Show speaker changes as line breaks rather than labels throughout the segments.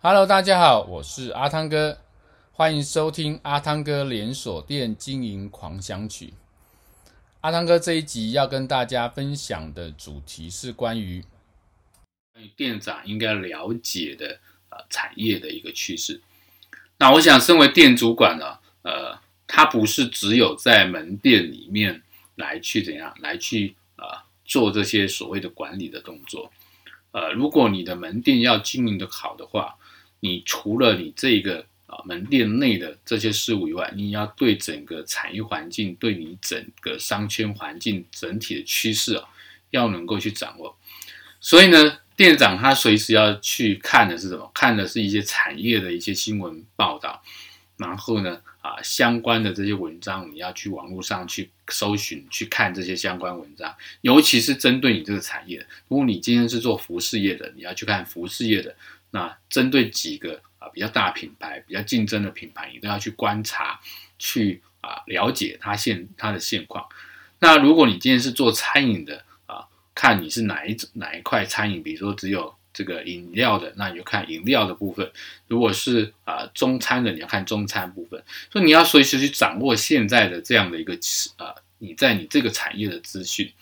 Hello，大家好，我是阿汤哥，欢迎收听阿汤哥连锁店经营狂想曲。阿汤哥这一集要跟大家分享的主题是关于店长应该了解的呃产业的一个趋势。那我想，身为店主管呢，呃，他不是只有在门店里面来去怎样来去啊、做这些所谓的管理的动作。呃，如果你的门店要经营得好的话，你除了你这个啊门店内的这些事物以外，你要对整个产业环境、对你整个商圈环境整体的趋势啊，要能够去掌握。所以呢，店长他随时要去看的是什么？看的是一些产业的一些新闻报道，然后呢，啊相关的这些文章，你要去网络上去搜寻、去看这些相关文章，尤其是针对你这个产业。如果你今天是做服饰业的，你要去看服饰业的。那针对几个啊比较大品牌、比较竞争的品牌，你都要去观察、去啊了解它现它的现况。那如果你今天是做餐饮的啊，看你是哪一哪一块餐饮，比如说只有这个饮料的，那你就看饮料的部分；如果是啊中餐的，你要看中餐部分。所以你要随时去掌握现在的这样的一个啊你在你这个产业的资讯。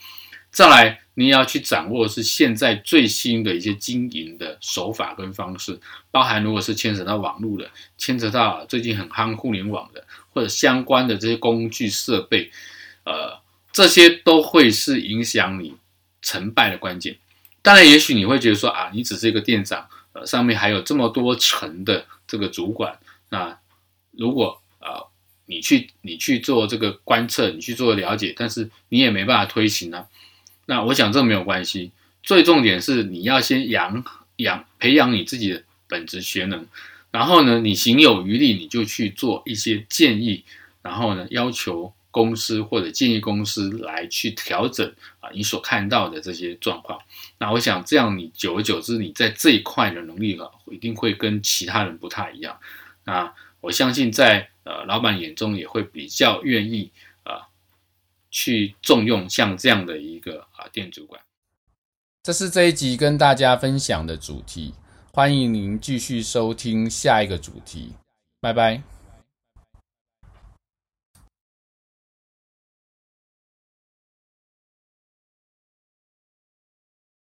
再来，你要去掌握是现在最新的一些经营的手法跟方式，包含如果是牵扯到网络的，牵扯到最近很夯互联网的，或者相关的这些工具设备，呃，这些都会是影响你成败的关键。当然，也许你会觉得说啊，你只是一个店长，呃，上面还有这么多层的这个主管，那如果啊、呃，你去你去做这个观测，你去做了解，但是你也没办法推行啊。那我想这没有关系，最重点是你要先养养培养你自己的本职学能，然后呢，你行有余力，你就去做一些建议，然后呢，要求公司或者建议公司来去调整啊，你所看到的这些状况。那我想这样，你久而久之，你在这一块的能力啊，一定会跟其他人不太一样。那我相信在呃老板眼中也会比较愿意啊。去重用像这样的一个啊店主管，这是这一集跟大家分享的主题，欢迎您继续收听下一个主题，拜拜。